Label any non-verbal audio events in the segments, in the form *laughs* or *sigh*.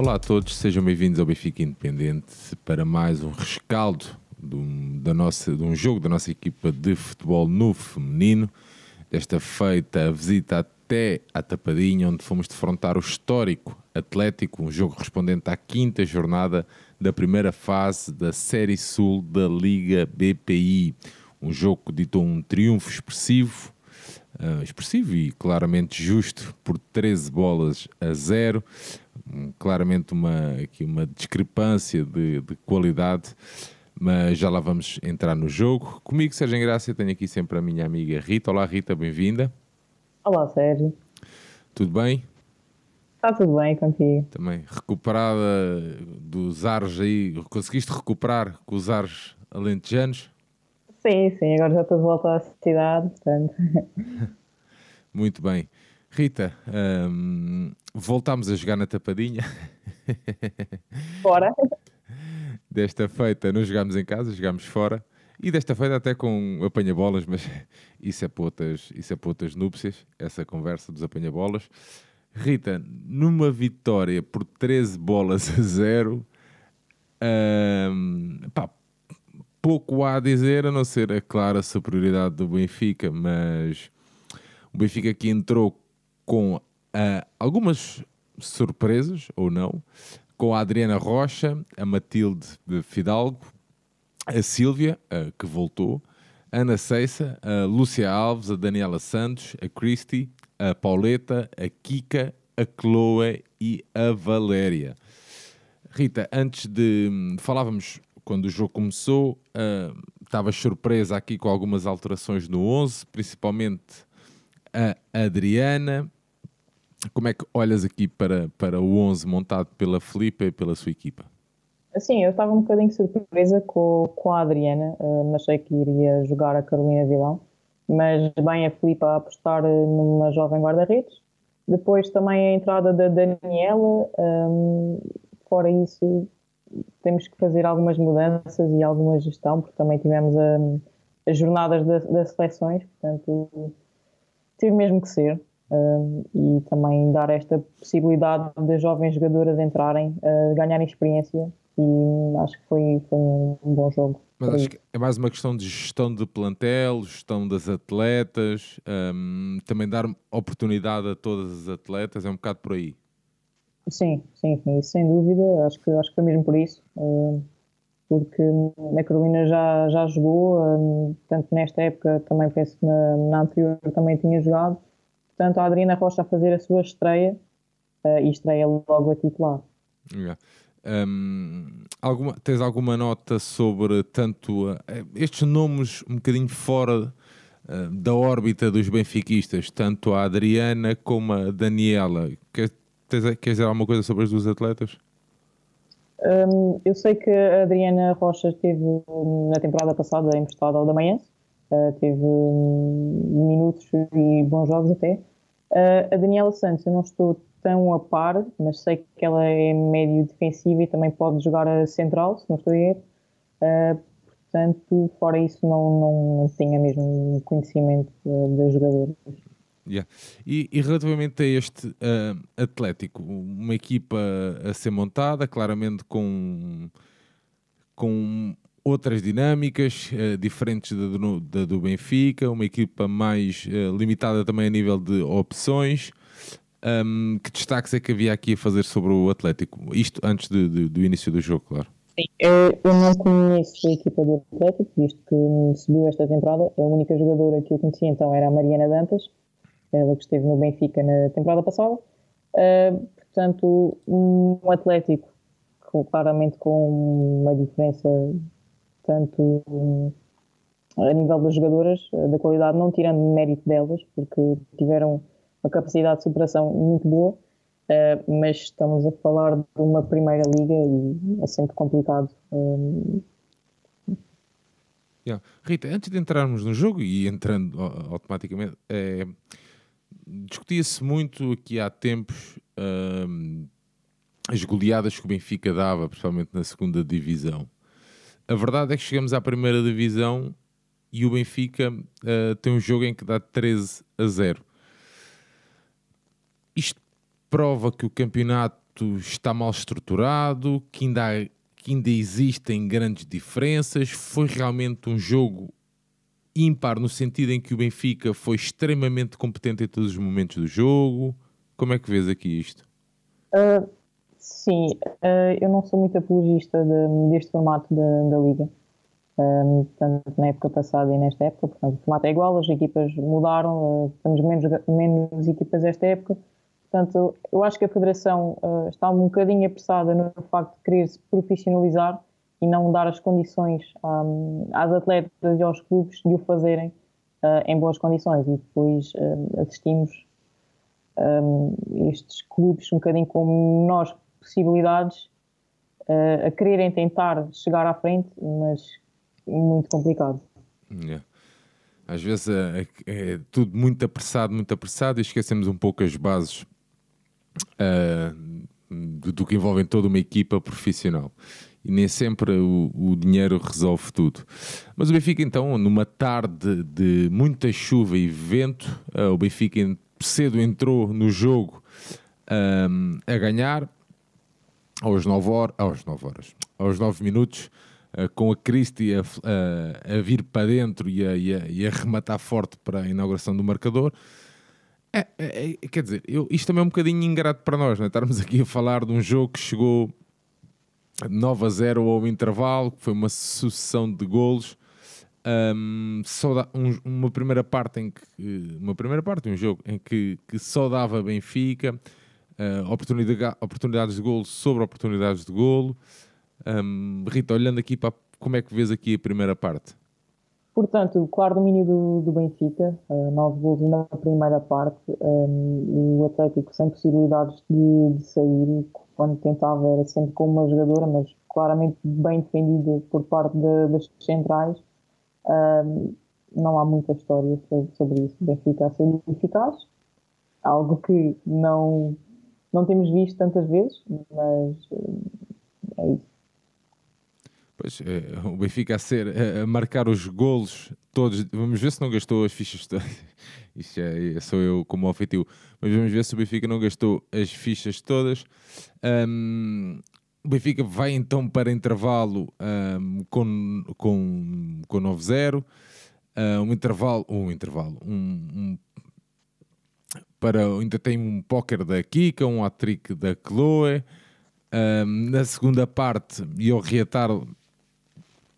Olá a todos, sejam bem-vindos ao Benfica Independente para mais um rescaldo de um, da nossa, de um jogo da nossa equipa de futebol no feminino. Desta feita a visita até à Tapadinha, onde fomos defrontar o histórico Atlético, um jogo correspondente à quinta jornada da primeira fase da Série Sul da Liga BPI. Um jogo que ditou um triunfo expressivo, uh, expressivo e claramente justo por 13 bolas a 0. Claramente uma, aqui uma discrepância de, de, qualidade, mas já lá vamos entrar no jogo. Comigo, Sérgio Graça, tenho aqui sempre a minha amiga Rita. Olá, Rita, bem-vinda. Olá, Sérgio. Tudo bem? Está tudo bem contigo. Também recuperada dos ares aí, conseguiste recuperar com os ares alentejanos? Sim, sim, agora já estou de volta à cidade, portanto. *laughs* Muito bem. Rita, um, voltámos a jogar na tapadinha. Fora. Desta feita não jogámos em casa, jogámos fora. E desta feita até com apanha-bolas, mas isso é, para outras, isso é para outras núpcias, essa conversa dos apanha-bolas. Rita, numa vitória por 13 bolas a 0, um, pá, pouco há a dizer, a não ser a clara superioridade do Benfica, mas o Benfica aqui entrou com uh, algumas surpresas, ou não, com a Adriana Rocha, a Matilde Fidalgo, a Sílvia, uh, que voltou, a Ana Ceissa, a Lúcia Alves, a Daniela Santos, a Cristi, a Pauleta, a Kika, a Chloe e a Valéria. Rita, antes de. Falávamos quando o jogo começou, uh, estavas surpresa aqui com algumas alterações no 11, principalmente a Adriana. Como é que olhas aqui para, para o 11 montado pela Filipe e pela sua equipa? Sim, eu estava um bocadinho surpresa com, com a Adriana, uh, achei que iria jogar a Carolina Vilão, mas bem a Filipe a apostar numa jovem guarda-redes. Depois também a entrada da Daniela, um, fora isso temos que fazer algumas mudanças e alguma gestão, porque também tivemos a, as jornadas das seleções, portanto, teve mesmo que ser. E também dar esta possibilidade de jovens jogadoras entrarem, uh, ganharem experiência e acho que foi, foi um, um bom jogo. Mas acho que é mais uma questão de gestão de plantel, gestão das atletas, um, também dar oportunidade a todas as atletas, é um bocado por aí. Sim, sim, sim, sem dúvida. Acho que, acho que foi mesmo por isso. Uh, porque a Carolina já, já jogou, uh, tanto nesta época, também penso que na, na, anterior também tinha jogado. Portanto, a Adriana Rocha a fazer a sua estreia uh, e estreia logo a titular. Yeah. Um, alguma, tens alguma nota sobre tanto uh, estes nomes um bocadinho fora uh, da órbita dos benfiquistas, tanto a Adriana como a Daniela? Quer, Tens, queres dizer alguma coisa sobre as duas atletas? Um, eu sei que a Adriana Rocha esteve na temporada passada emprestada ao da manhã, uh, teve um, minutos e bons jogos até. Uh, a Daniela Santos, eu não estou tão a par, mas sei que ela é médio defensiva e também pode jogar a central, se não estou a erro. Uh, portanto, fora isso, não, não tenho mesmo conhecimento das jogadoras. Yeah. E, e, relativamente a este uh, Atlético, uma equipa a ser montada, claramente com, com outras dinâmicas uh, diferentes da do, da do, Benfica, uma equipa mais uh, limitada também a nível de opções. Um, que destaques é que havia aqui a fazer sobre o Atlético? Isto antes de, de, do início do jogo, claro. Sim, eu, não conheço a equipa do Atlético, visto que subiu esta temporada. A única jogadora que eu conhecia então era a Mariana Dantas ela que esteve no Benfica na temporada passada. Uh, portanto, um Atlético claramente com uma diferença tanto um, a nível das jogadoras, da qualidade, não tirando mérito delas, porque tiveram uma capacidade de superação muito boa, uh, mas estamos a falar de uma primeira liga e é sempre complicado. Um, Yeah. Rita, antes de entrarmos no jogo e entrando automaticamente, é, discutia-se muito aqui há tempos as goleadas que o Benfica dava, principalmente na segunda divisão. A verdade é que chegamos à primeira divisão e o Benfica uh, tem um jogo em que dá 13 a 0. Isto prova que o campeonato está mal estruturado, que ainda, há, que ainda existem grandes diferenças. Foi realmente um jogo ímpar no sentido em que o Benfica foi extremamente competente em todos os momentos do jogo. Como é que vês aqui isto? Uh, sim, uh, eu não sou muito apologista de, deste formato da, Liga. Um, tanto na época passada e nesta época, portanto, o formato é igual, as equipas mudaram, uh, temos menos, menos equipas esta época, portanto, eu acho que a Federação uh, está um bocadinho apressada no facto de querer se profissionalizar e não dar as condições um, às atletas e aos clubes de o fazerem em boas condições e depois assistimos um, estes clubes um bocadinho com menores possibilidades a quererem tentar chegar à frente, mas muito complicado. Yeah. Às vezes é, é, é, tudo muito apressado, muito apressado e esquecemos um pouco as bases uh, do, do, que envolve toda uma equipa profissional. E nem sempre o, o, dinheiro resolve tudo. Mas o Benfica, então, numa tarde de muita chuva e vento, uh, o Benfica cedo entrou no jogo a ganhar aos 9 horas, aos 9 horas, aos 9 minutos. Eh, com a Cristi a, a, a, vir para dentro e a, e, a, e a rematar forte para a inauguração do marcador. É, é, é, quer dizer, eu, isto também é um bocadinho ingrato para nós, não é? estarmos aqui a falar de um jogo que chegou 9 a 0 ao intervalo, que foi uma sucessão de golos. Um, só dá, um, uma primeira parte em que uma primeira parte um jogo em que, que só dava Benfica uh, oportunidade, oportunidades de golo sobre oportunidades de golo um, Rita, olhando aqui para como é que vês aqui a primeira parte? Portanto, claro domínio do, do Benfica, uh, nove gols na primeira parte, um, o Atlético sem possibilidades de, de, sair, quando tentava era sempre com uma jogadora, mas claramente bem defendido por parte de, das centrais. Um, não há muita história sobre isso. O Benfica a ser eficaz, algo que não, não temos visto tantas vezes, mas é isso. Pois, é, o Benfica a ser a, marcar os golos todos. Vamos ver se não gastou as fichas todas. *laughs* Isto é, sou eu como ofetivo. Mas vamos ver se o Benfica não gastou as fichas todas. Um, o Benfica vai então para intervalo um, com, com, com 9-0. Uh, um intervalo, um intervalo, um, um, para, ainda tem um póquer da Kika, um hat-trick da Chloe. Um, na segunda parte, e ao reatar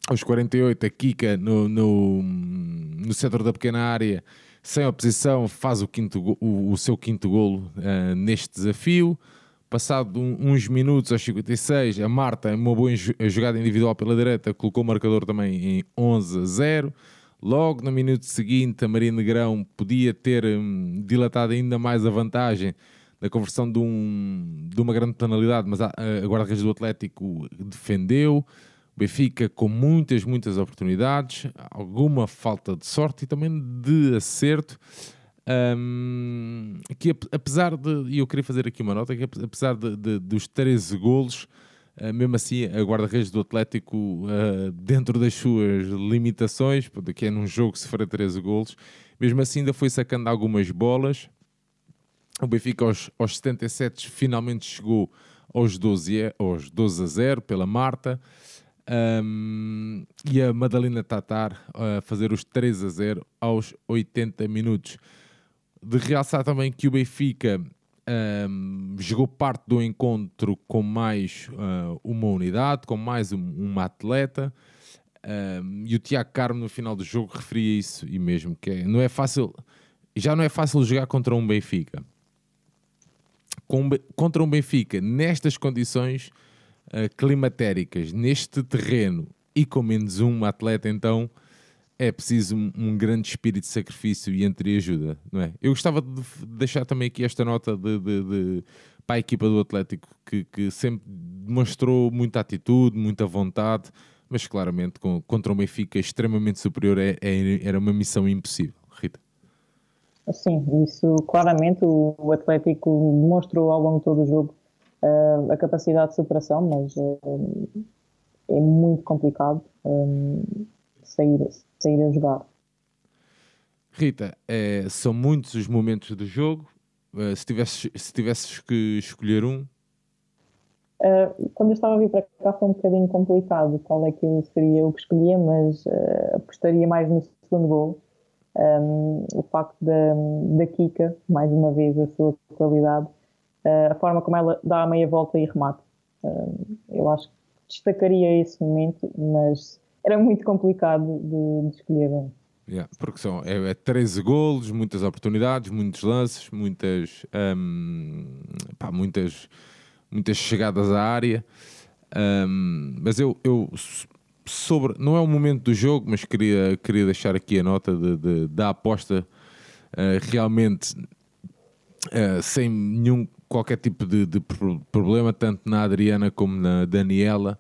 aos 48, a Kika no, no, no centro da pequena área, sem oposição, faz o, quinto, o, o seu quinto golo uh, neste desafio. Passado um, uns minutos, aos 56, a Marta, uma boa jogada individual pela direita, colocou o marcador também em 11 a 0. Logo no minuto seguinte, a Maria Negrão podia ter um, dilatado ainda mais a vantagem da conversão de, um, de uma grande penalidade, mas a, a guarda-redes do Atlético defendeu. Benfica com muitas, muitas oportunidades, alguma falta de sorte e também de acerto. Um, que apesar de, e eu queria fazer aqui uma nota, que apesar de, de dos 13 golos, mesmo assim a guarda-redes do Atlético, uh, dentro das suas limitações, que é num jogo se for 13 golos, mesmo assim ainda foi sacando algumas bolas. O Benfica aos, aos 77 finalmente chegou aos 12, aos 12 a 0 pela Marta. Um, e a Madalena Tatar a fazer os 3 a 0 aos 80 minutos. De realçar também que o Benfica um, jogou parte do encontro com mais uh, uma unidade, com mais um, uma atleta. Um, e o Tiago Carmo no final do jogo referia isso e mesmo que é, não é fácil, já não é fácil jogar contra um Benfica. Com, contra um Benfica nestas condições uh, climatéricas neste terreno e com menos um atleta, então é preciso um, um, grande espírito de sacrifício e entreajuda, não é? Eu gostava de deixar também aqui esta nota de, de, de para a equipa do Atlético que, que, sempre demonstrou muita atitude, muita vontade, mas claramente com, contra o Benfica extremamente superior é, é, era uma missão impossível. Rita. Sim, isso claramente o, o Atlético demonstrou ao longo de todo o jogo uh, a capacidade de superação, mas uh, é muito complicado um, sair, sair a jogar. Rita, é, são muitos os momentos do jogo. Uh, se, tivesses, se tivesses que escolher um, Uh, quando eu estava a vir para cá foi um bocadinho complicado qual é que eu seria o que escolhia, mas uh, apostaria mais no segundo gol. Um, o facto da, da Kika, mais uma vez, a sua qualidade, uh, a forma como ela dá a meia volta e remata. eu acho que destacaria esse momento, mas era muito complicado de, de escolher. Yeah, porque são é, é 13 golos, muitas oportunidades, muitos lances, muitas, um, pá, muitas, muitas chegadas à área. Um, mas eu, eu sobre, não é o momento do jogo, mas queria, queria deixar aqui a nota de, de da aposta uh, realmente uh, sem nenhum qualquer tipo de, de, problema, tanto na Adriana como na Daniela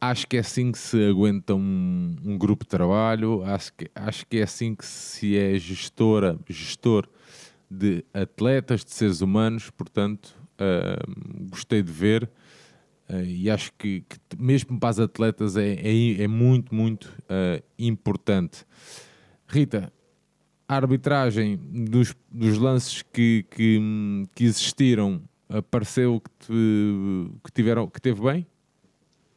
acho que é assim que se aguenta um, um, grupo de trabalho, acho que, acho que é assim que se é gestora, gestor de atletas, de seres humanos, portanto, uh, gostei de ver uh, e acho que, que, mesmo para as atletas é, é, é muito, muito uh, importante. Rita, a arbitragem dos, dos lances que, que, que existiram pareceu que, te, que, tiveram, que teve bem?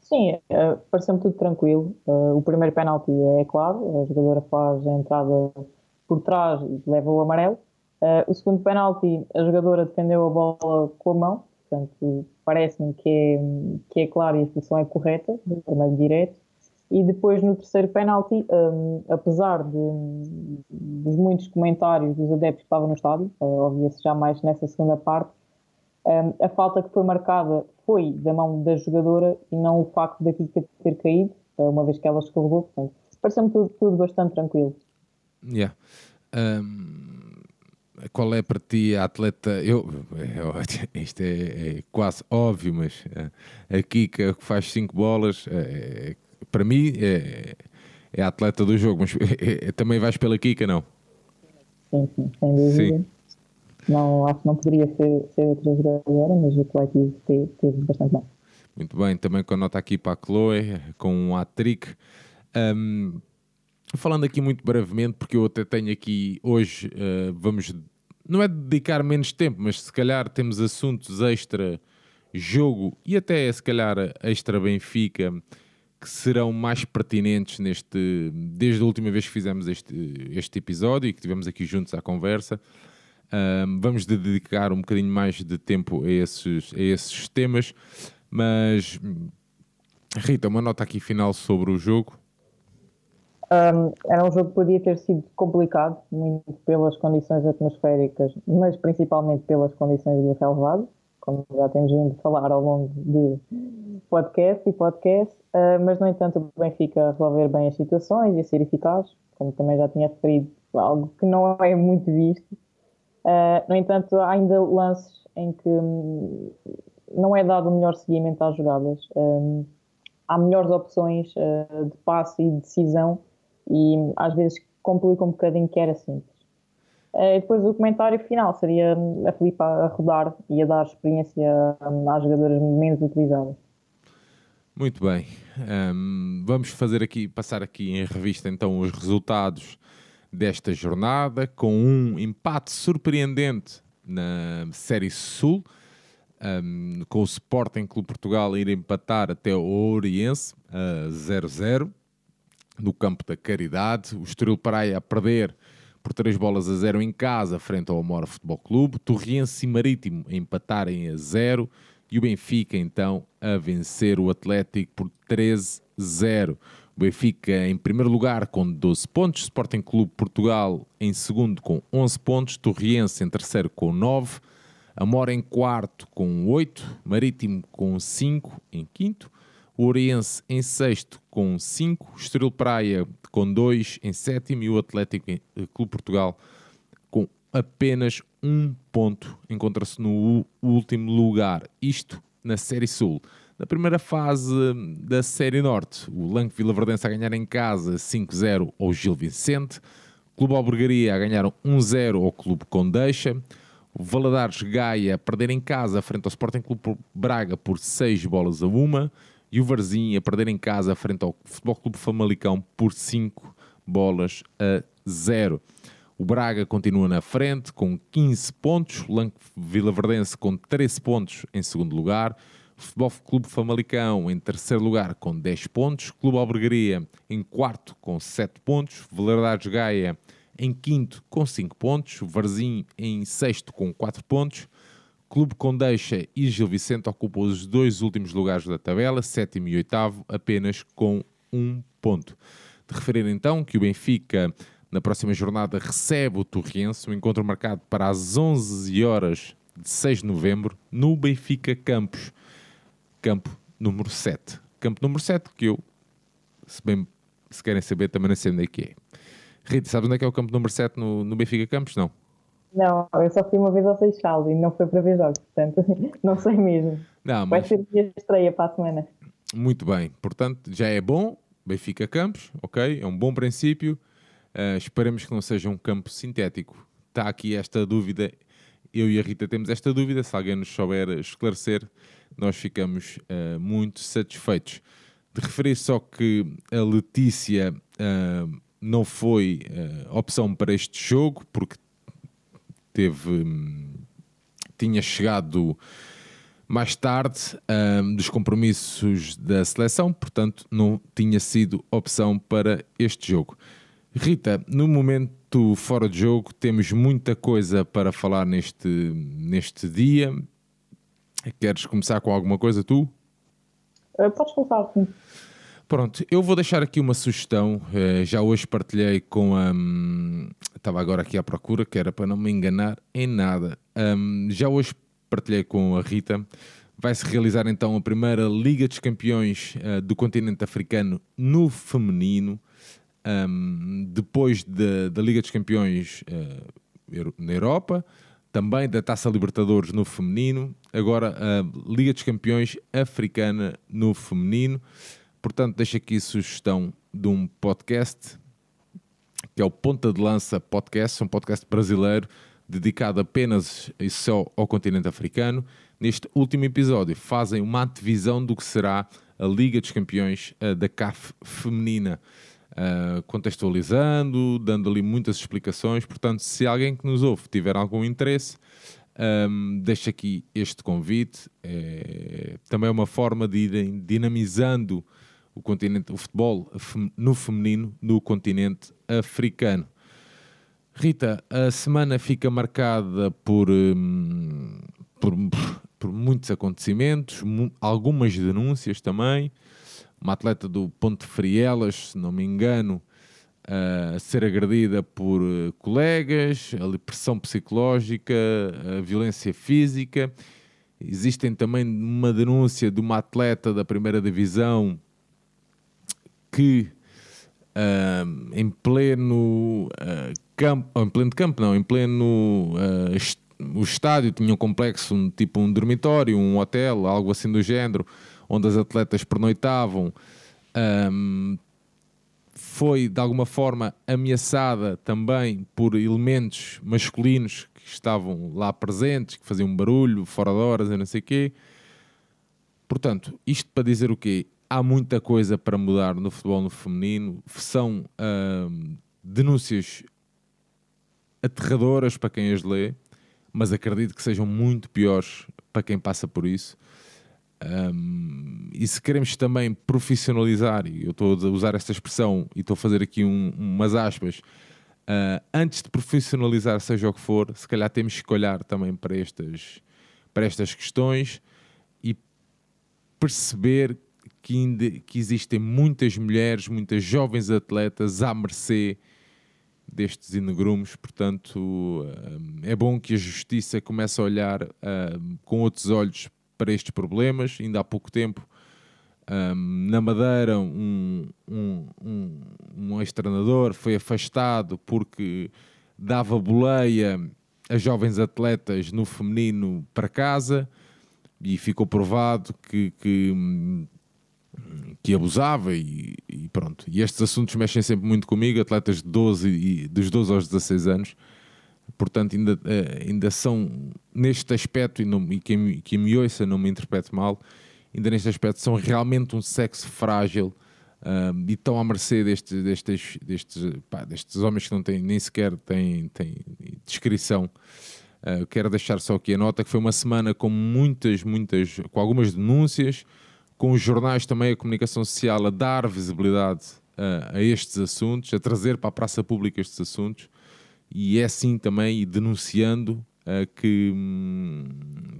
Sim, uh, pareceu-me tudo tranquilo. Uh, o primeiro penalti é claro, a jogadora faz a entrada por trás e leva o amarelo. Uh, o segundo penalti, a jogadora defendeu a bola com a mão, portanto, parece-me que é, que é claro e a solução é correta, vermelho direto. E depois no terceiro penalti, um, apesar de, de, muitos comentários dos adeptos que estavam no estádio, uh, ouvia-se já mais nessa segunda parte, um, a falta que foi marcada foi da mão da jogadora e não o facto da Kika ter caído, uma vez que ela escorregou. Portanto, pareceu-me tudo, tudo, bastante tranquilo. Yeah. Um, qual é para ti a atleta? Eu, eu *laughs* isto é, é, quase óbvio, mas a Kika que faz 5 bolas, é, para mim é, é a atleta do jogo, mas *laughs* também vais pela Kika, não? Sim, sim, sem dúvida. Sim. Não, acho que não poderia ser, ser outra jogadora, mas o coletivo teve, teve bastante bem. Muito bem, também com a nota aqui para a Chloe, com um hat-trick. Um, falando aqui muito brevemente, porque eu até tenho aqui hoje, uh, vamos, não é dedicar menos tempo, mas se calhar temos assuntos extra jogo e até se calhar extra Benfica que serão mais pertinentes neste, desde a última vez que fizemos este, este episódio e que tivemos aqui juntos à conversa. Um, vamos dedicar um bocadinho mais de tempo a esses, a esses temas, mas Rita, uma nota aqui final sobre o jogo. Um, era um jogo que podia ter sido complicado, muito pelas condições atmosféricas, mas principalmente pelas condições do relevado, como já temos vindo falar ao longo de podcast e podcast, uh, mas no entanto o Benfica resolver bem as situações e ser eficaz, como também já tinha referido, algo que não é muito visto Uh, no entanto, há ainda lances em que hum, não é dado o melhor seguimento às jogadas. Um, há melhores opções uh, de passe e decisão e hum, às vezes complica um bocadinho que era simples. Uh, depois o comentário final seria hum, a Filipe a rodar e a dar experiência às jogadoras menos utilizadas. Muito bem. Um, vamos fazer aqui, passar aqui em revista então os resultados desta jornada, com um empate surpreendente na Série Sul, um, com o Sporting Clube Portugal a ir empatar até o Oriense a 0-0 no campo da Caridade, o Estoril Praia a perder por 3 bolas a 0 em casa frente ao Amora Futebol Clube, Torriense e Marítimo a empatarem a 0 e o Benfica então a vencer o Atlético por 13-0. Benfica em primeiro lugar com 12 pontos, Sporting Clube Portugal em segundo com 11 pontos, Torriense em terceiro com 9, Amora em quarto com 8, Marítimo com 5 em quinto, Oriense em sexto com 5, Estoril Praia com 2 em sétimo e o Atlético eh, Clube Portugal com apenas um ponto encontra-se no último lugar. Isto na Série Sul. Na primeira fase da Série Norte, o Lanque Vila Verdense a ganhar em casa 5-0 ao Gil Vicente, Clube Albergaria a ganhar 1-0 ao Clube Condeixa, o Valadares Gaia a perder em casa frente ao Sporting Clube Braga por 6 bolas a 1 e o Varzim a perder em casa frente ao Futebol Clube Famalicão por 5 bolas a 0. O Braga continua na frente com 15 pontos, o Lanque Vila Verdense com 13 pontos em segundo lugar, Futebol Clube Famalicão em terceiro lugar com 10 pontos. Clube Albergaria em quarto com 7 pontos. Velardades Gaia em quinto com 5 pontos. Varzim em sexto com 4 pontos. Clube Condeixa e Gil Vicente ocupam os dois últimos lugares da tabela, sétimo e oitavo, apenas com um ponto. De referir então que o Benfica, na próxima jornada, recebe o Torriense, um encontro marcado para as 11 horas de 6 de novembro, no Benfica Campos, campo número 7. Campo número 7, que eu, se, bem, se querem saber, também não sei onde é que é. Rita, sabes onde é que é o campo número 7 no, no Benfica Campos? Não. Não, eu só fui uma vez ao Seixal e não foi para ver jogos, portanto, *laughs* não sei mesmo. Não, mas... Vai ser a minha estreia para a semana. Muito bem, portanto, já é bom, Benfica Campos, ok? É um bom princípio. Uh, esperemos que não seja um campo sintético. Está aqui esta dúvida, eu e a Rita temos esta dúvida, se alguém nos souber esclarecer, nós ficamos uh, muito satisfeitos. De referir só que a Letícia uh, não foi opção para este jogo, porque teve, hum, tinha chegado mais tarde um, dos compromissos da seleção, portanto não tinha sido opção para este jogo. Rita, no momento fora de jogo temos muita coisa para falar neste, neste dia. Queres começar com alguma coisa tu? Uh, podes começar, sim. Pronto, eu vou deixar aqui uma sugestão. Eh, já hoje partilhei com a. Um, estava agora aqui à procura, que era para não me enganar em nada. Um, já hoje partilhei com a Rita. Vai-se realizar então a primeira Liga dos Campeões uh, do continente africano no feminino. Um, depois da, da Liga dos Campeões uh, na Europa, também da Taça Libertadores no feminino, agora a Liga dos Campeões africana no feminino. Portanto, deixo aqui sugestão de um podcast que é o Ponta de Lança Podcast, um podcast brasileiro dedicado apenas e só ao continente africano. Neste último episódio, fazem uma antevisão do que será a Liga dos Campeões uh, da CAF feminina, uh, contextualizando, dando ali muitas explicações. Portanto, se alguém que nos ouve tiver algum interesse, um, deixo aqui este convite. É, também é uma forma de irem dinamizando o continente, o futebol no feminino no continente africano. Rita, a semana fica marcada por, hum, por, por muitos acontecimentos, algumas denúncias também. Uma atleta do Ponte Frielas, se não me engano, a ser agredida por eh, colegas, a pressão psicológica, a violência física. Existem também uma denúncia de uma atleta da primeira divisão que uh, em pleno uh, campo, em pleno campo não, em pleno uh, o estádio tinha um complexo, um, tipo um dormitório, um hotel, algo assim do género, onde as atletas pernoitavam. Um, foi de alguma forma ameaçada também por elementos masculinos que estavam lá presentes, que faziam barulho, fora de horas e não sei o quê. Portanto, isto para dizer o quê? há muita coisa para mudar no futebol no feminino. São uh, denúncias aterradoras para quem as lê, mas acredito que sejam muito piores para quem passa por isso. Um, e se queremos também profissionalizar, e eu estou a usar esta expressão e estou a fazer aqui um, umas aspas, uh, antes de profissionalizar, seja o que for, se calhar temos que olhar também para estas, para estas questões e perceber que, ainda, que existem muitas mulheres, muitas jovens atletas à mercê destes inegrumos, portanto eh, é bom que a justiça comece a olhar uh, com outros olhos para estes problemas. Ainda há pouco tempo, um, na Madeira, um, um, um, um ex-treinador foi afastado porque dava boleia a jovens atletas no feminino para casa e ficou provado que, que que abusava e, e, pronto. E estes assuntos mexem sempre muito comigo, atletas de 12 e dos 12 aos 16 anos. Portanto, ainda, eh, ainda são neste aspecto, e, não, e quem, quem me ouça não me interprete mal, ainda neste aspecto são realmente um sexo frágil um, e estão à mercê destes, destes, destes, pá, destes homens que não têm, nem sequer têm, têm descrição. Uh, quero deixar só aqui a nota que foi uma semana com muitas, muitas, com algumas denúncias, com os jornais também, a comunicação social a dar visibilidade uh, a estes assuntos, a trazer para a praça pública estes assuntos, e é assim também denunciando uh, que, hum,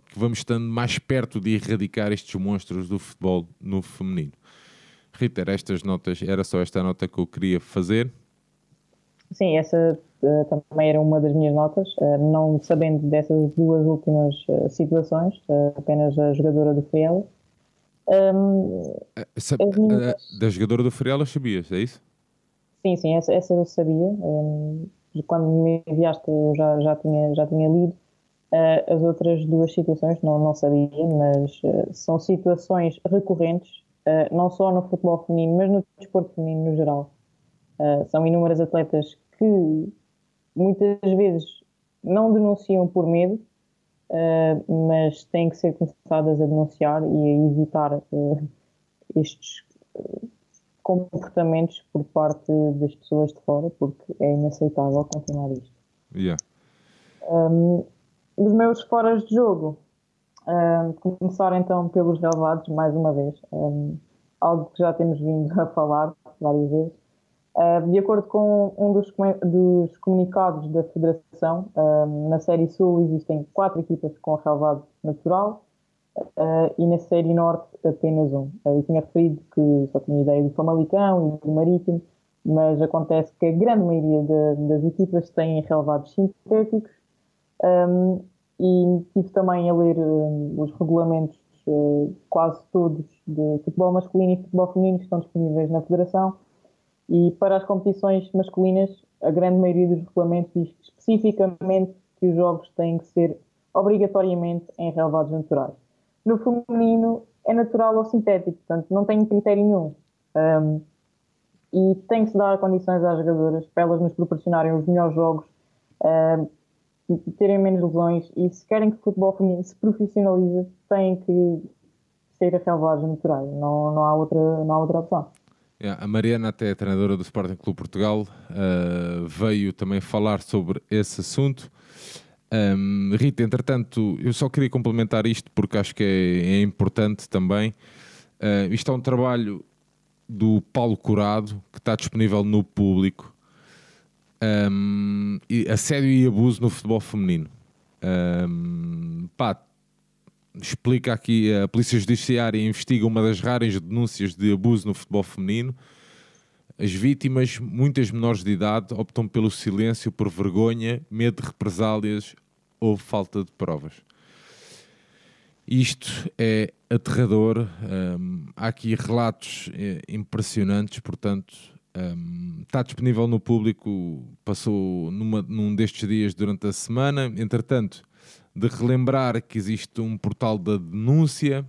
que vamos estando mais perto de erradicar estes monstros do futebol no feminino. Rita, estas notas, era só esta nota que eu queria fazer. Sim, essa uh, também era uma das minhas notas, uh, não sabendo dessas duas últimas uh, situações, apenas a jogadora do Friela. Um, minhas... Da jogadora do Friela sabias, é isso? Sim, sim, essa, essa eu sabia. Um, quando me enviaste eu já, já, tinha, já tinha lido. as outras duas situações não, não sabia, mas são situações recorrentes, não só no futebol feminino, mas no desporto feminino no geral. Uh, são inúmeras atletas que muitas vezes não denunciam por medo, uh, mas têm que ser começadas a denunciar e a evitar uh, estes comportamentos por parte das pessoas de fora, porque é inaceitável continuar isto. Yeah. Um, os meus foras de jogo. Uh, começar então pelos relevados, mais uma vez. Um, algo que já temos vindo a falar várias vezes. Uh, de acordo com um dos, dos comunicados da Federação, na Série Sul existem quatro equipas com relevado natural uh, e na Série Norte apenas um. eu tinha referido que só tinha ideia do Famalicão e do Marítimo, mas acontece que a grande maioria de, das equipas têm relevados sintéticos um, e tive também a ler um, os regulamentos quase todos de futebol masculino e futebol feminino que estão disponíveis na Federação e para as competições masculinas, a grande maioria dos regulamentos diz especificamente que os jogos têm que ser obrigatoriamente em relevados naturais. No feminino é natural ou sintético, portanto não tem critério nenhum. Um, e tem que se dar condições às jogadoras para elas nos proporcionarem os melhores jogos, um, terem menos lesões e se querem que o futebol feminino se profissionalize, têm que ser a naturais, não, não, há outra, não há outra opção. Yeah, a Mariana, até é treinadora do Sporting Clube Portugal, uh, veio também falar sobre esse assunto. Um, Rita, entretanto, eu só queria complementar isto porque acho que é, é importante também. Uh, isto é um trabalho do Paulo Curado que está disponível no público. Um, assédio e abuso no futebol feminino. Um, pá, explica aqui a Polícia Judiciária investiga uma das raras denúncias de abuso no futebol feminino. As vítimas, muitas menores de idade, optam pelo silêncio por vergonha, medo de represálias ou falta de provas. Isto é aterrador. Um, há aqui relatos é, impressionantes, portanto, um, está disponível no público. Passou numa, num destes dias durante a semana. Entretanto, de relembrar que existe um portal da denúncia.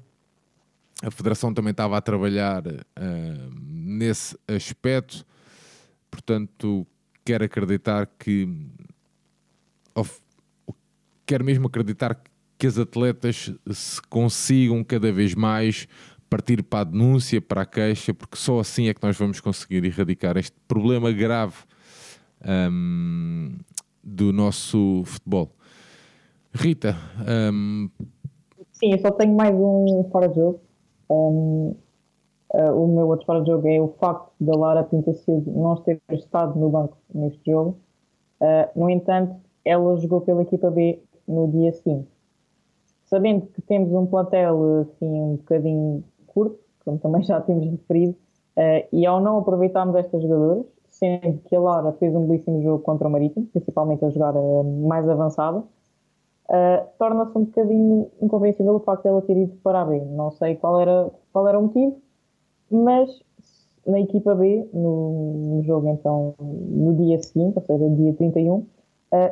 A Federação também estava a trabalhar uh, nesse aspecto, portanto, quero acreditar que. Quero mesmo acreditar que as atletas se consigam cada vez mais partir para a denúncia, para a queixa, porque só assim é que nós vamos conseguir erradicar este problema grave um, do nosso futebol. Rita. Um... Sim, eu só tenho mais um fora de jogo. Um, uh, o meu outro fora de jogo é o facto da Lara Pintacildo não ter estado no banco neste jogo. Uh, no entanto, ela jogou pela equipa B no dia 5. Sabendo que temos um plantel assim, um bocadinho curto, como também já temos referido, uh, e ao não aproveitarmos estas jogadoras, sendo que a Lara fez um belíssimo jogo contra o Marítimo, principalmente a jogar mais avançada, torna-se um bocadinho incompreensível o facto de ela ter ido para a B. Não sei qual era, qual era o motivo, mas na equipa B, no, no jogo então no dia seguinte, ou seja, dia 31, uh,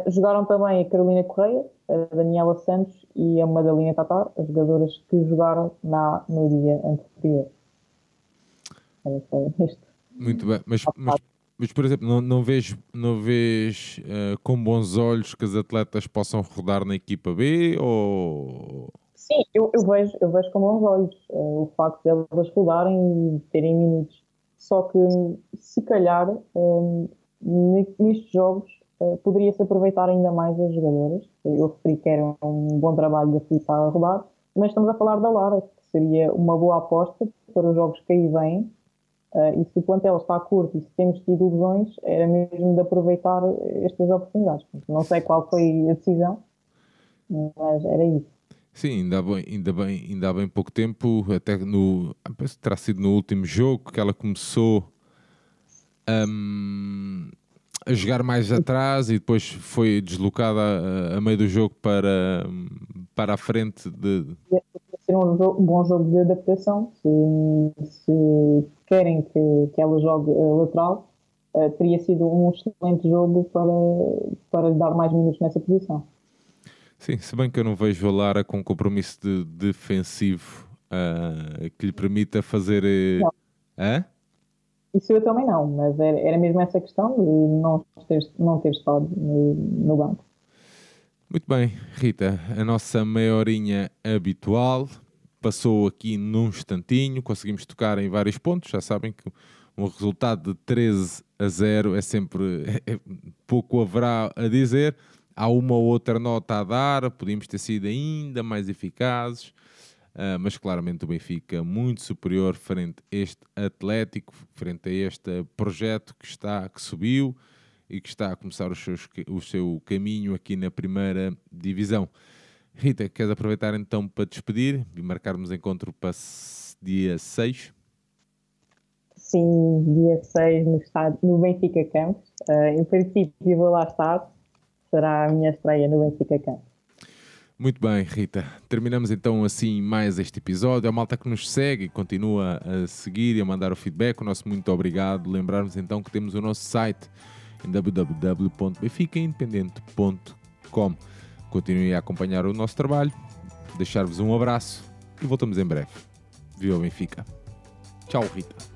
jogaram também a Carolina Correia, a Daniela Santos e a Madalena Tatar, as jogadoras que jogaram na, no dia anterior. Muito bem, mas, mas mas, por exemplo, não, não vês, não vês uh, com bons olhos que as atletas possam rodar na equipa B? Ou... Sim, eu, eu, vejo, eu vejo com bons olhos uh, o facto de elas rodarem e terem minutos. Só que, se calhar, um, nestes jogos, uh, poderia-se aproveitar ainda mais as jogadoras. Eu referi que era um bom trabalho da Filipe a rodar, mas estamos a falar da Lara, que seria uma boa aposta para os jogos que aí vêm. Uh, e se o plantel está curto e se temos tido lesões, era mesmo de aproveitar estas oportunidades. Não sei qual foi a decisão, mas era isso. Sim, ainda bem, ainda bem, ainda há bem pouco tempo, até no. Penso que terá sido no último jogo que ela começou um, a jogar mais atrás e depois foi deslocada a, a meio do jogo para, para a frente de. Ser um, bom jogo de adaptação. Se, se querem que, que ela jogue uh, lateral, uh, teria sido um excelente jogo para, para lhe dar mais minutos nessa posição. Sim, se bem que eu não vejo a Lara com compromisso de defensivo uh, que lhe permita fazer. Não. Hã? Isso eu também não, mas era, era mesmo essa questão de não ter, não ter estado no, no banco. Muito bem, Rita, a nossa maiorinha habitual passou aqui num instantinho, conseguimos tocar em vários pontos, já sabem que um resultado de 13 a 0 é sempre é, é, pouco haverá a dizer, há uma ou outra nota a dar, podíamos ter sido ainda mais eficazes, uh, mas claramente o Benfica muito superior frente a este Atlético, frente a este projeto que está, que subiu e que está a começar os seus, o seu caminho aqui na primeira divisão. Rita, queres aproveitar então para despedir e marcarmos encontro para dia 6? Sim, dia 6 no, no Benfica Campos. Uh, em princípio vou lá estar, será a minha estreia no Benfica Campos. Muito bem, Rita. Terminamos então assim mais este episódio. A malta que nos segue e continua a seguir e a mandar o feedback, o nosso muito obrigado. Lembrarmos então que temos o nosso site em www.benficaindependente.com. Continuem a acompanhar o nosso trabalho, deixar-vos um abraço e voltamos em breve. Viva Benfica. Tchau, Rita.